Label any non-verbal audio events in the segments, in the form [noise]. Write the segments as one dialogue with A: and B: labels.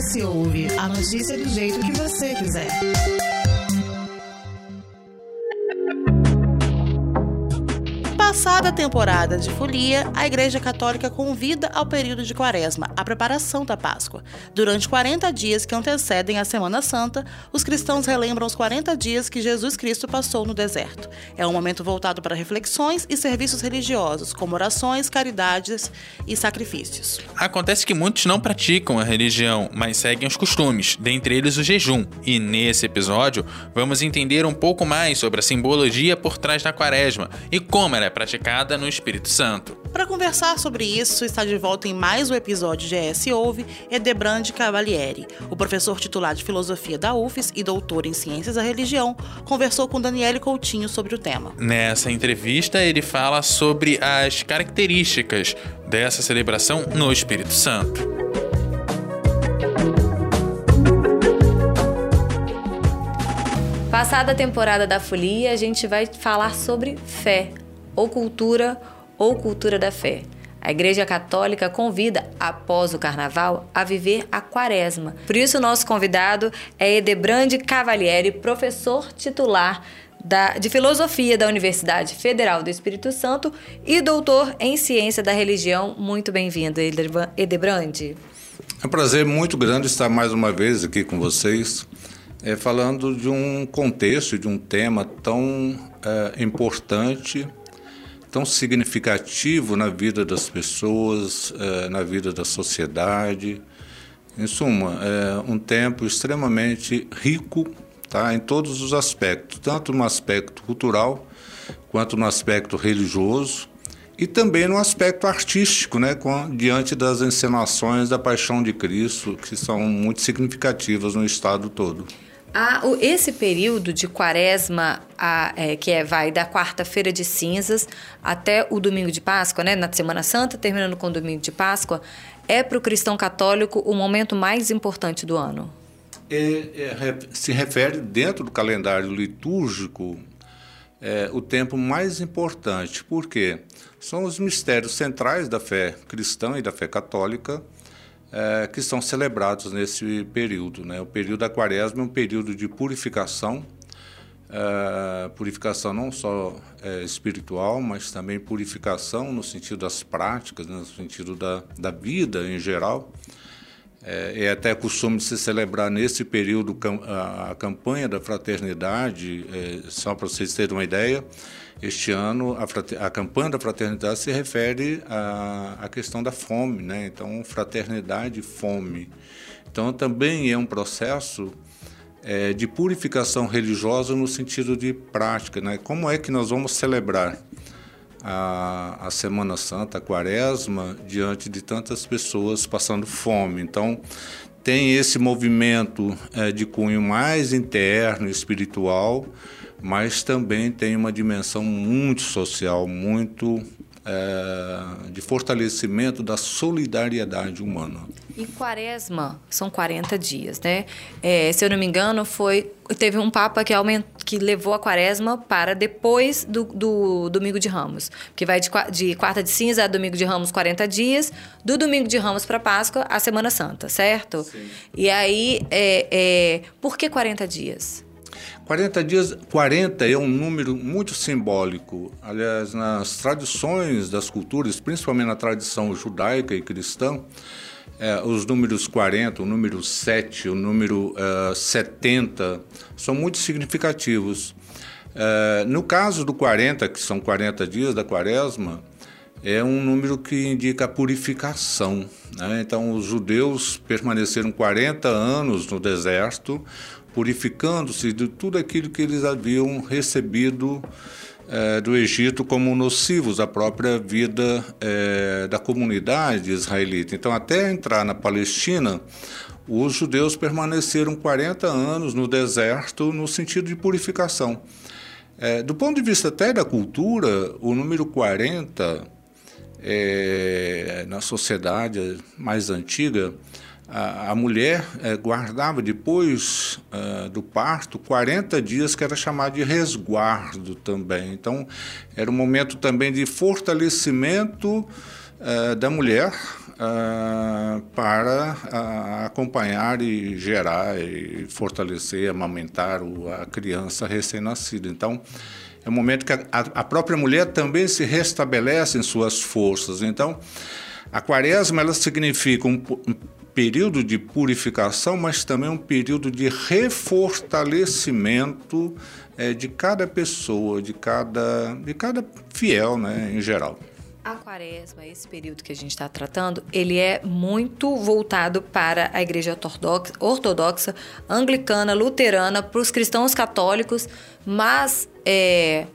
A: GS Ouve, a notícia do jeito que você quiser.
B: Passada a temporada de folia, a Igreja Católica convida ao período de Quaresma, a preparação da Páscoa. Durante 40 dias que antecedem a Semana Santa, os cristãos relembram os 40 dias que Jesus Cristo passou no deserto. É um momento voltado para reflexões e serviços religiosos, como orações, caridades e sacrifícios.
C: Acontece que muitos não praticam a religião, mas seguem os costumes, dentre eles o jejum. E nesse episódio, vamos entender um pouco mais sobre a simbologia por trás da Quaresma e como ela é praticada no Espírito Santo.
B: Para conversar sobre isso, está de volta em mais um episódio de ES Ouve, Edebrand Cavalieri. O professor titular de Filosofia da UFES e doutor em Ciências da Religião conversou com Daniele Coutinho sobre o tema.
C: Nessa entrevista, ele fala sobre as características dessa celebração no Espírito Santo.
D: Passada a temporada da folia, a gente vai falar sobre fé, ou cultura ou cultura da fé. A Igreja Católica convida, após o Carnaval, a viver a Quaresma. Por isso, nosso convidado é Edebrande Cavalieri, professor titular da, de Filosofia da Universidade Federal do Espírito Santo e doutor em Ciência da Religião. Muito bem-vindo, Edebrande.
E: É um prazer muito grande estar mais uma vez aqui com vocês, é, falando de um contexto, de um tema tão é, importante tão significativo na vida das pessoas, eh, na vida da sociedade. Em suma, é um tempo extremamente rico tá, em todos os aspectos, tanto no aspecto cultural quanto no aspecto religioso e também no aspecto artístico, né, com, diante das encenações da Paixão de Cristo, que são muito significativas no estado todo.
D: Ah, esse período de quaresma, a, é, que é, vai da quarta-feira de cinzas até o domingo de Páscoa, né, na Semana Santa, terminando com o domingo de Páscoa, é para o cristão católico o momento mais importante do ano?
E: É, é, se refere, dentro do calendário litúrgico, é, o tempo mais importante. Por quê? São os mistérios centrais da fé cristã e da fé católica é, que são celebrados nesse período. Né? O período da quaresma é um período de purificação, é, purificação não só é, espiritual, mas também purificação no sentido das práticas, né? no sentido da, da vida em geral. É, é até costume de se celebrar nesse período a, a campanha da fraternidade, é, só para vocês terem uma ideia, este ano, a, a, campanha da fraternidade se refere à, à questão da fome, né? Então, fraternidade e fome. Então, também é um processo é, de purificação religiosa no sentido de prática, né? Como é que nós vamos celebrar a, a Semana Santa, a Quaresma, diante de tantas pessoas passando fome? Então, tem esse movimento é, de cunho mais interno, espiritual, mas também tem uma dimensão muito social, muito é, de fortalecimento da solidariedade humana.
D: E quaresma são 40 dias, né? É, se eu não me engano, foi teve um papa que, aument, que levou a quaresma para depois do, do domingo de Ramos, que vai de, de, quarta de cinza a domingo de Ramos 40 dias, do domingo de Ramos para Páscoa a Semana Santa, certo? Sim. E aí, é, é, por que 40 dias?
E: 40 dias, 40 é um número muito simbólico. Aliás, nas tradições das culturas, principalmente na tradição judaica e cristã, é, os números 40, o número 7, o número uh, 70 são muito significativos. Uh, no caso do 40, que são 40 dias da quaresma, é um número que indica a purificação. Né? Então, os judeus permaneceram 40 anos no deserto, purificando-se de tudo aquilo que eles haviam recebido é, do Egito como nocivos à própria vida é, da comunidade israelita. Então, até entrar na Palestina, os judeus permaneceram 40 anos no deserto no sentido de purificação. É, do ponto de vista até da cultura, o número 40 é, na sociedade mais antiga a, mulher é, guardava depois uh, do parto 40 dias, que era chamado de resguardo também. Então, era um momento também de fortalecimento uh, da mulher uh, para acompanhar e gerar e fortalecer, amamentar a criança recém-nascida. Então, é um momento que a, a, própria mulher também se restabelece em suas forças. Então, a quaresma ela significa um, um período de purificação, mas também um período de refortalecimento é, de cada pessoa, de cada, de cada fiel, né, em geral.
D: A quaresma, esse período que a gente está tratando, ele é muito voltado para a igreja ortodoxa, ortodoxa anglicana, luterana, para os cristãos católicos, mas é,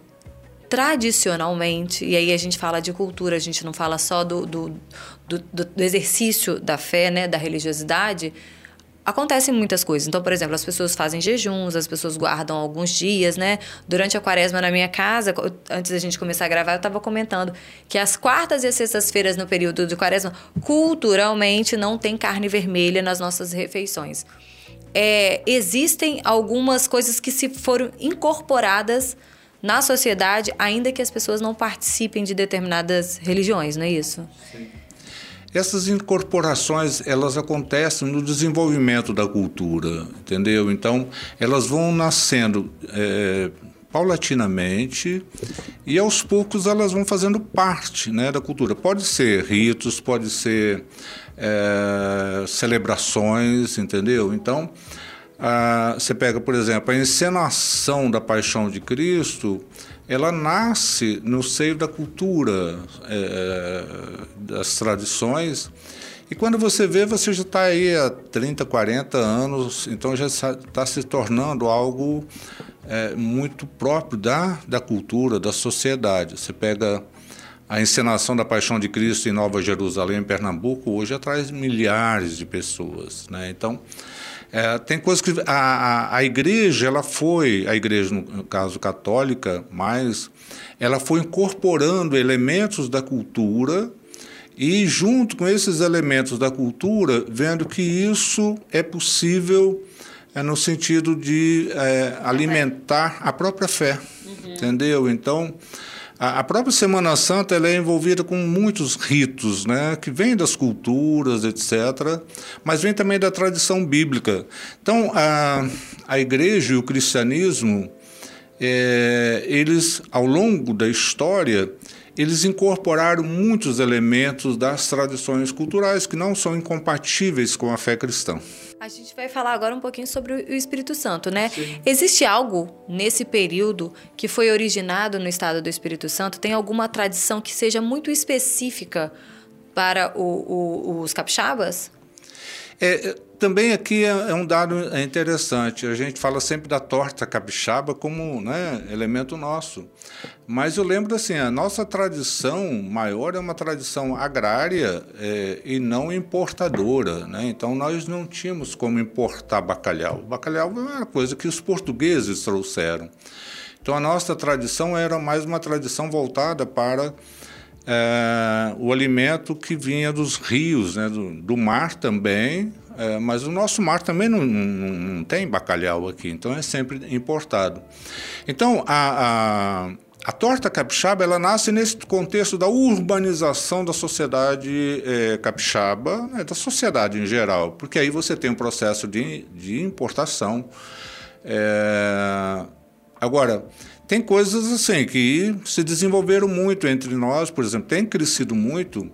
D: tradicionalmente, e aí a gente fala de cultura, a gente não fala só do, do, do, do exercício da fé, né, da religiosidade, acontecem muitas coisas. Então, por exemplo, as pessoas fazem jejuns, as pessoas guardam alguns dias, né? Durante a quaresma na minha casa, antes da gente começar a gravar, eu estava comentando que as quartas e as sextas-feiras no período de quaresma, culturalmente, não tem carne vermelha nas nossas refeições. É, existem algumas coisas que se foram incorporadas na sociedade, ainda que as pessoas não participem de determinadas religiões, não é isso? Sim.
E: Essas incorporações, elas acontecem no desenvolvimento da cultura, entendeu? Então, elas vão nascendo é, paulatinamente e aos poucos elas vão fazendo parte né, da cultura. Pode ser ritos, pode ser é, celebrações, entendeu? Então, a, você pega, por exemplo, a encenação da Paixão de Cristo, ela nasce no seio da cultura, é, das tradições. E quando você vê, você já está aí há 30, 40 anos, então já está se tornando algo é, muito próprio da, da cultura, da sociedade. Você pega a encenação da Paixão de Cristo em Nova Jerusalém, em Pernambuco, hoje atrai milhares de pessoas. Né? Então, é, tem coisas que a, a, a, igreja, ela foi, a igreja no caso católica, mas ela foi incorporando elementos da cultura e junto com esses elementos da cultura, vendo que isso é possível é, no sentido de é, alimentar a própria fé, uhum. entendeu? Então a, própria Semana Santa ela é envolvida com muitos ritos, né, que vêm das culturas, etc., mas vem também da tradição bíblica. Então, a, a igreja e o cristianismo, é, eles, ao longo da história, eles incorporaram muitos elementos das tradições culturais que não são incompatíveis com a fé cristã.
D: A gente vai falar agora um pouquinho sobre o Espírito Santo, né? Sim. Existe algo nesse período que foi originado no estado do Espírito Santo? Tem alguma tradição que seja muito específica para o, o, os capixabas?
E: É, é também aqui é, é, um dado interessante. A gente fala sempre da torta capixaba como né, elemento nosso. Mas eu lembro assim, a nossa tradição maior é uma tradição agrária é, e não importadora. Né? Então nós não tínhamos como importar bacalhau. O bacalhau é uma coisa que os portugueses trouxeram. Então a nossa tradição era mais uma tradição voltada para é, o alimento que vinha dos rios, né, do, do mar também, é, mas o nosso mar também não, não, não, tem bacalhau aqui, então é sempre importado. Então, a, a, a, torta capixaba ela nasce nesse contexto da urbanização da sociedade é, capixaba, né, da sociedade em geral, porque aí você tem um processo de, de importação. É, agora, tem coisas assim que se desenvolveram muito entre nós, por exemplo, tem crescido muito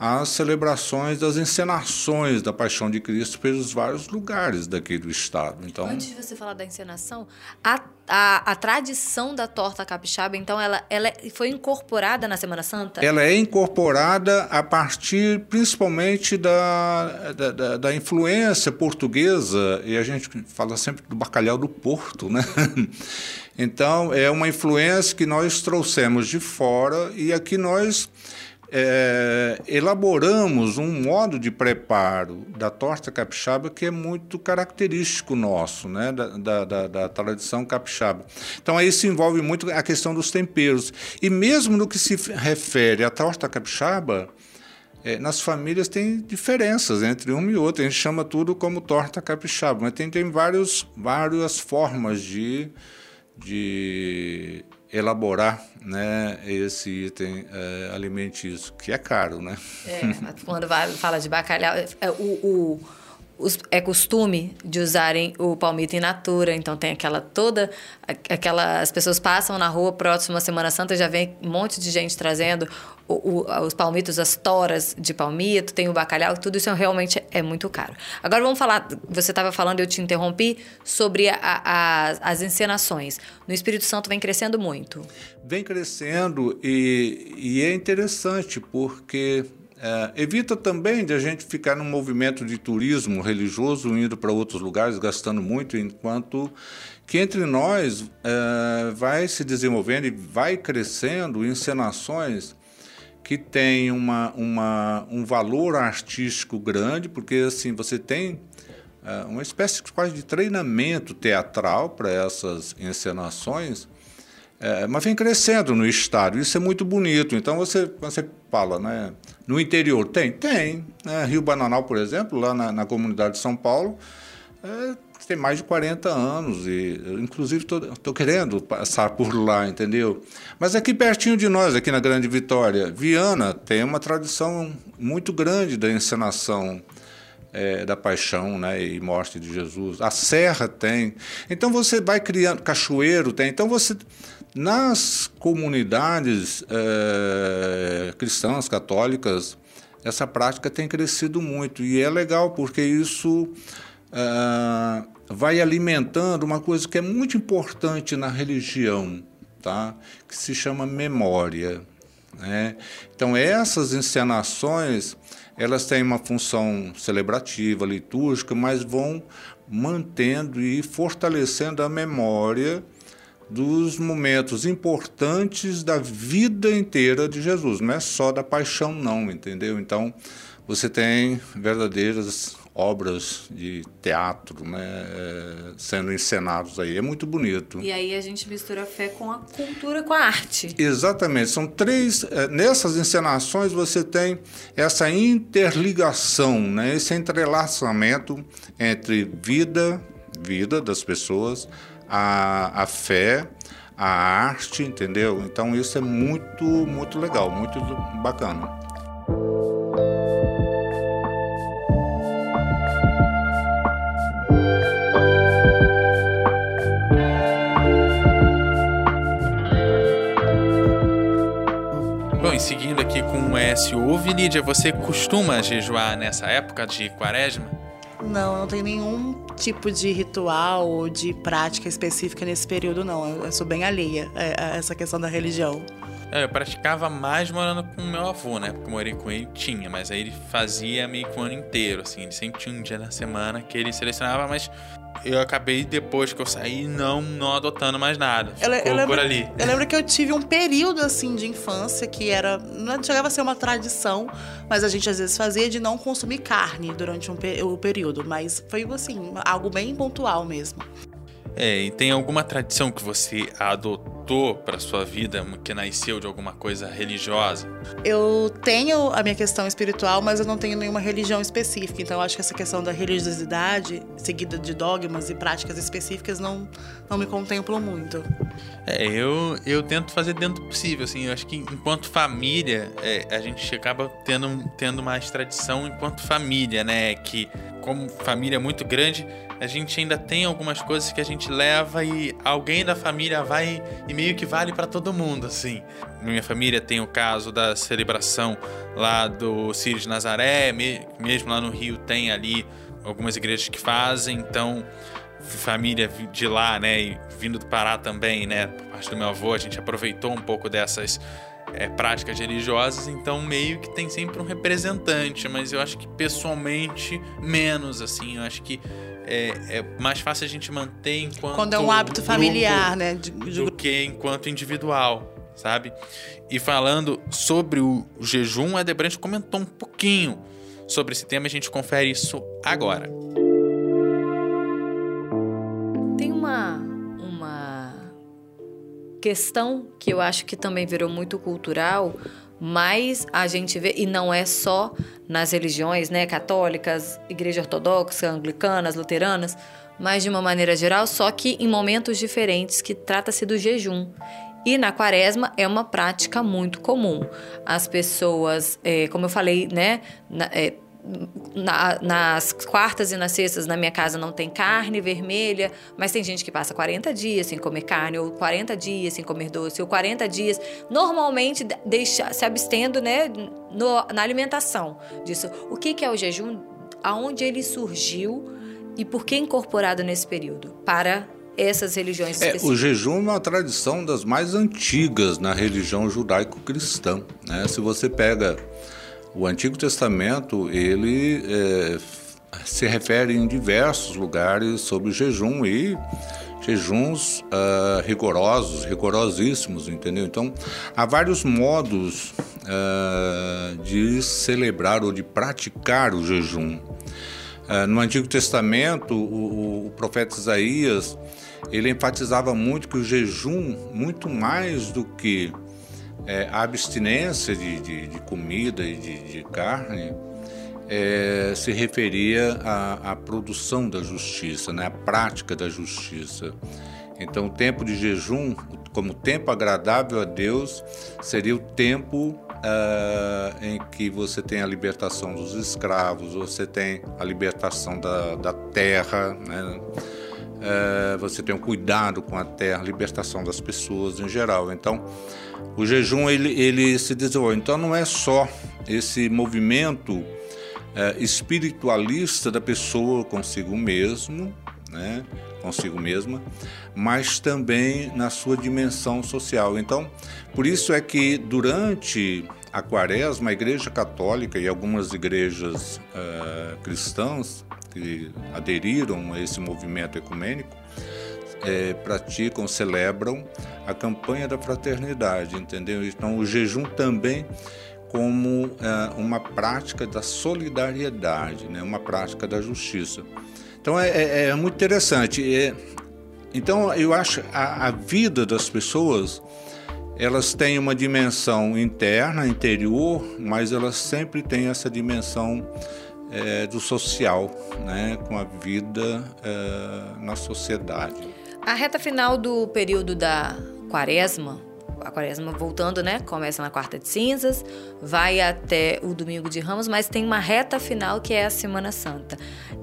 E: as celebrações das encenações da Paixão de Cristo pelos vários lugares daqui do estado. Então,
D: antes de você falar da encenação, a, a, a tradição da torta capixaba, então, ela, ela foi incorporada na Semana Santa?
E: Ela é incorporada a partir, principalmente, da, da, da, da influência portuguesa, e a gente fala sempre do bacalhau do Porto, né? [laughs] Então, é uma influência que nós trouxemos de fora e aqui nós é, elaboramos um modo de preparo da torta capixaba que é muito característico nosso, né, da, da, da, tradição capixaba. Então aí se envolve muito a questão dos temperos. E mesmo no que se refere à torta capixaba, é, nas famílias tem diferenças entre uma e outra. A gente chama tudo como torta capixaba, mas tem, tem vários, várias formas de, de elaborar né, esse item é, alimentício, que é caro, né?
D: É, quando fala de bacalhau, é, o, o é costume de usarem o palmito in natura, então tem aquela toda aquela as pessoas passam na rua próximo à Semana Santa já vem um monte de gente trazendo o, o, os palmitos, as toras de palmito, tem o bacalhau, tudo isso realmente é muito caro. Agora vamos falar, você estava falando, eu te interrompi sobre a, a, as encenações. No Espírito Santo vem crescendo muito.
E: Vem crescendo e, e é interessante porque é, evita também de a gente ficar num movimento de turismo religioso, indo para outros lugares, gastando muito, enquanto que entre nós é, vai se desenvolvendo e vai crescendo encenações que têm uma, uma, um valor artístico grande, porque assim você tem é, uma espécie quase de treinamento teatral para essas encenações, é, mas vem crescendo no estado. Isso é muito bonito. Então você, você fala, né? No interior tem? Tem. Né? Rio Bananal, por exemplo, lá na, na comunidade de São Paulo, é, tem mais de 40 anos e inclusive estou querendo passar por lá, entendeu? Mas aqui pertinho de nós, aqui na Grande Vitória, Viana tem uma tradição muito grande da encenação é, da paixão né, e morte de Jesus. A Serra tem. Então você vai criando, Cachoeiro tem. Então você nas comunidades é, cristãs, católicas, essa prática tem crescido muito e é legal porque isso é, vai alimentando uma coisa que é muito importante na religião, tá? que se chama memória. Né? Então essas encenações elas têm uma função celebrativa, litúrgica, mas vão mantendo e fortalecendo a memória dos momentos importantes da vida inteira de Jesus, não é só da paixão, não, entendeu? Então, você tem verdadeiras obras de teatro né, é, sendo encenados aí. É muito bonito.
D: E aí a gente mistura a fé com a cultura, com a arte.
E: Exatamente. São três. É, nessas encenações você tem essa interligação, né, esse entrelaçamento entre vida, vida das pessoas, a, a fé, a arte, entendeu? Então isso é muito, muito legal, muito bacana.
C: Seguindo aqui com o S. Ouve, Lídia, você costuma jejuar nessa época de quaresma?
B: Não, não tem nenhum tipo de ritual ou de prática específica nesse período, não. Eu sou bem alheia a essa questão da religião.
C: É, eu praticava mais morando com meu avô, né? Porque eu morei com ele, tinha, mas aí ele fazia meio que o ano inteiro, assim. Ele sempre tinha um dia na semana que ele selecionava, mas eu acabei, depois que eu saí, não, não adotando mais nada. Ficou eu, eu lembro, por ali.
B: Eu lembro que eu tive um período, assim, de infância que era... Não chegava a ser uma tradição, mas a gente às vezes fazia de não consumir carne durante um, o período. Mas foi, assim, algo bem pontual mesmo.
C: É, e tem alguma tradição que você adotou para sua vida, que nasceu de alguma coisa religiosa?
B: Eu tenho a minha questão espiritual, mas eu não tenho nenhuma religião específica. Então, acho que essa questão da religiosidade, seguida de dogmas e práticas específicas, não, não me contemplam muito.
C: É, eu, eu tento fazer dentro do possível, assim. Eu acho que enquanto família, é, a gente acaba tendo, tendo mais tradição enquanto família, né? Que, como família muito grande a gente ainda tem algumas coisas que a gente leva e alguém da família vai e meio que vale para todo mundo, assim. Minha família tem o caso da celebração lá do Círio de Nazaré, mesmo lá no Rio tem ali algumas igrejas que fazem, então família de lá, né, e vindo do Pará também, né, por parte do meu avô, a gente aproveitou um pouco dessas é, práticas religiosas, então meio que tem sempre um representante, mas eu acho que pessoalmente menos, assim, eu acho que é, é, mais fácil a gente manter enquanto.
B: Quando é um hábito familiar, né? De.
C: Do que enquanto individual, sabe? E falando sobre o jejum, a Debranche comentou um pouquinho sobre esse tema, a gente confere isso agora.
D: Tem questão que eu acho que também virou muito cultural mas a gente vê, e não é só nas religiões, né, católicas, igreja ortodoxa, anglicanas, luteranas, mas de uma maneira geral, só que em momentos diferentes, que trata-se do jejum. E na quaresma é uma prática muito comum. As pessoas, é, como eu falei, né? Na, é, na, nas quartas e nas sextas na minha casa não tem carne vermelha, mas tem gente que passa 40 dias sem comer carne, ou 40 dias sem comer doce, ou 40 dias, normalmente deixa, se abstendo né, no, na alimentação disso. O que, que é o jejum? Aonde ele surgiu e por que incorporado nesse período? Para essas religiões
E: é, O jejum é uma tradição das mais antigas na religião judaico-cristã. Né? Se você pega o Antigo Testamento, ele é, se refere em diversos lugares sobre jejum e jejuns uh, rigorosos, rigorosíssimos, entendeu? Então, há vários modos uh, de celebrar ou de praticar o jejum. Uh, no Antigo Testamento, o, o, profeta Isaías ele enfatizava muito que o jejum, muito mais do que é, a abstinência de, de, de, comida e de, de carne é, se referia à, à, produção da justiça, né, à prática da justiça. Então, o tempo de jejum, como tempo agradável a Deus, seria o tempo uh, em que você tem a libertação dos escravos, você tem a libertação da, da terra, né? uh, você tem o cuidado com a terra, libertação das pessoas em geral. Então, o jejum ele, ele se desenvolve. Então não é só esse movimento é, espiritualista da pessoa consigo mesmo, né, consigo mesma, mas também na sua dimensão social. Então, por isso é que durante a quaresma, a Igreja Católica e algumas igrejas uh, cristãs que aderiram a esse movimento ecumênico é, praticam, celebram a campanha da fraternidade, entendeu? Então, o jejum também como é, uma prática da solidariedade, né? uma prática da justiça. Então, é, é, é muito interessante. É, então, eu acho a, a vida das pessoas elas têm uma dimensão interna, interior, mas elas sempre têm essa dimensão é, do social, né, com a vida é, na sociedade.
D: A reta final do período da quaresma, a quaresma voltando, né? Começa na quarta de cinzas, vai até o domingo de ramos, mas tem uma reta final que é a Semana Santa.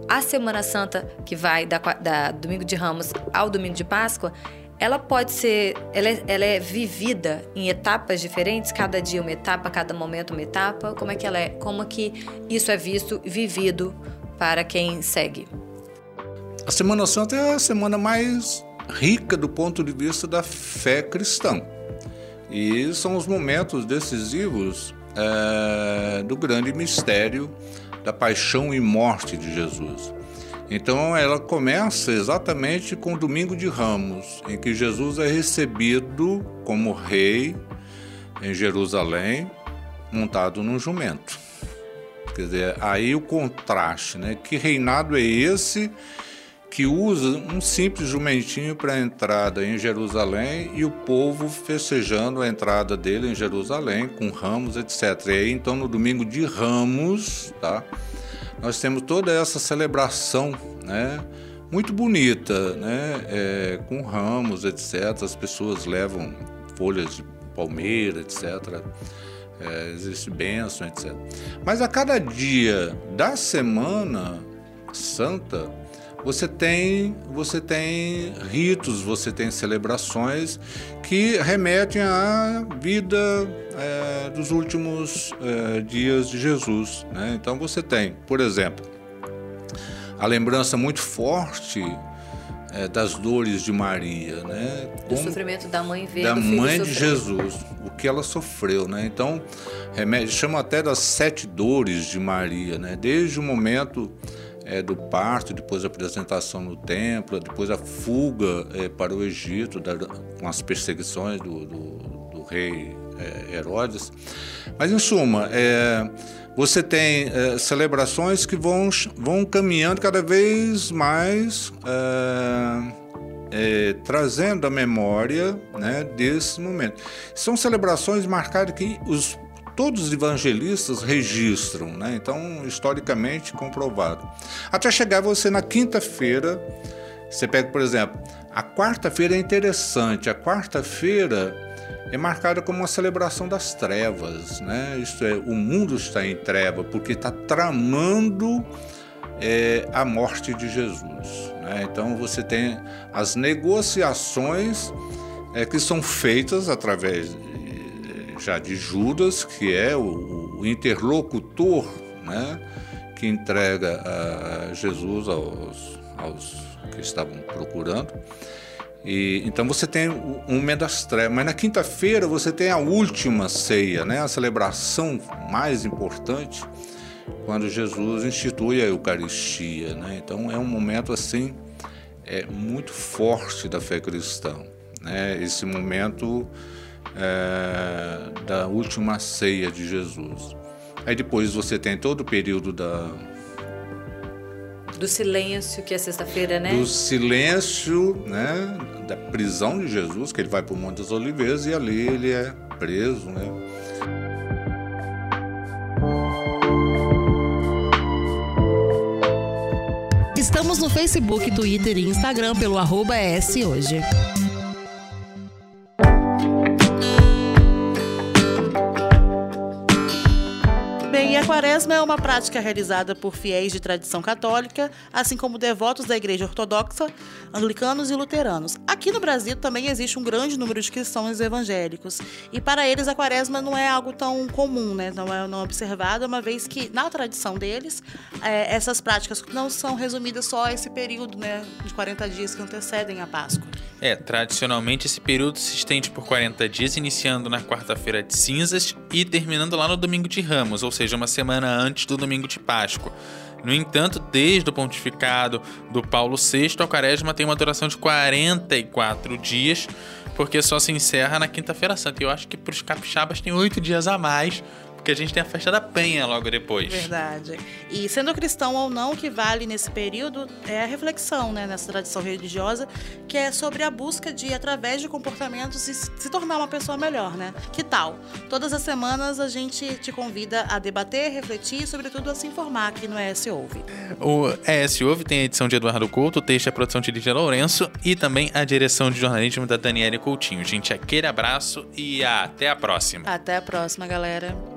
D: A Semana Santa, que vai da, da domingo de ramos ao domingo de Páscoa, ela pode ser, ela é, ela é, vivida em etapas diferentes, cada dia uma etapa, cada momento uma etapa. Como é que ela é? Como que isso é visto, vivido para quem segue?
E: A Semana Santa é a semana mais rica do ponto de vista da fé cristã. E são os momentos decisivos é, do grande mistério da paixão e morte de Jesus. Então ela começa exatamente com o Domingo de Ramos, em que Jesus é recebido como rei em Jerusalém, montado num jumento. Quer dizer, aí o contraste, né? Que reinado é esse que usa um simples jumentinho para a entrada em Jerusalém e o povo festejando a entrada dele em Jerusalém com ramos, etc. E aí, então, no domingo de Ramos, tá? Nós temos toda essa celebração, né? Muito bonita, né? É, com ramos, etc. As pessoas levam folhas de palmeira, etc. É, existe bênção, etc. Mas a cada dia da semana santa, você tem, você tem ritos, você tem celebrações que remetem à vida é, dos últimos é, dias de Jesus. Né? Então você tem, por exemplo, a lembrança muito forte é, das dores de Maria, né?
D: Do sofrimento da mãe ver
E: da mãe de Jesus, o que ela sofreu, né? Então, remédio, chama até das sete dores de Maria, né? Desde o momento é, do parto, depois a apresentação no templo, depois a fuga é, para o Egito, da, com as perseguições do, do, do rei é, Herodes. Mas, em suma, é, você tem é, celebrações que vão, vão caminhando cada vez mais. É, trazendo a memória né, desse momento. São celebrações marcadas que os todos os evangelistas registram, né? então historicamente comprovado. Até chegar você na quinta-feira, você pega, por exemplo, a quarta-feira é interessante. A quarta-feira é marcada como uma celebração das trevas, né? Isto é, o mundo está em treva porque está tramando é, a morte de Jesus. Né? Então você tem as negociações é, que são feitas através já de Judas, que é o, o interlocutor, né? Que entrega a Jesus aos, aos que estavam procurando. E, então você tem um das trevas, mas na quinta-feira você tem a última ceia, né? a celebração mais importante, quando Jesus institui a Eucaristia. Né? Então é um momento assim é, muito forte da fé cristã. Né? Esse momento é, da última ceia de Jesus. Aí depois você tem todo o período da
D: do silêncio, que é sexta-feira, né?
E: Do silêncio, né? Da prisão de Jesus, que ele vai para o Monte das Oliveiras e ali ele é preso, né?
B: Estamos no Facebook, Twitter e Instagram pelo arroba Hoje. what quaresma é uma prática realizada por fiéis de tradição católica, assim como devotos da Igreja Ortodoxa, anglicanos e luteranos. Aqui no Brasil também existe um grande número de cristãos evangélicos, e para eles a quaresma não é algo tão comum, né? não é não observado, uma vez que na tradição deles é, essas práticas não são resumidas só a esse período né, de 40 dias que antecedem a Páscoa.
C: É, tradicionalmente esse período se estende por 40 dias, iniciando na quarta-feira de cinzas e terminando lá no domingo de Ramos, ou seja, uma semana antes do domingo de Páscoa. No entanto, desde o pontificado do Paulo VI, a quaresma tem uma duração de 44 dias, porque só se encerra na quinta-feira santa. Eu acho que para os capixabas tem oito dias a mais, porque a gente tem a festa da penha logo depois.
B: Verdade. E sendo cristão ou não, o que vale nesse período é a reflexão, né, nessa tradição religiosa, que é sobre a busca de, através de comportamentos, se, tornar uma pessoa melhor, né? Que tal? Todas as semanas a gente te convida a debater, refletir e, sobretudo, a se informar aqui no ES Ouve.
C: O ES Ouve tem a edição de Eduardo Couto, o texto é a produção de Lídia Lourenço e também a direção de jornalismo da Daniela Coutinho. Gente, aquele abraço e até a próxima.
B: Até a próxima, galera.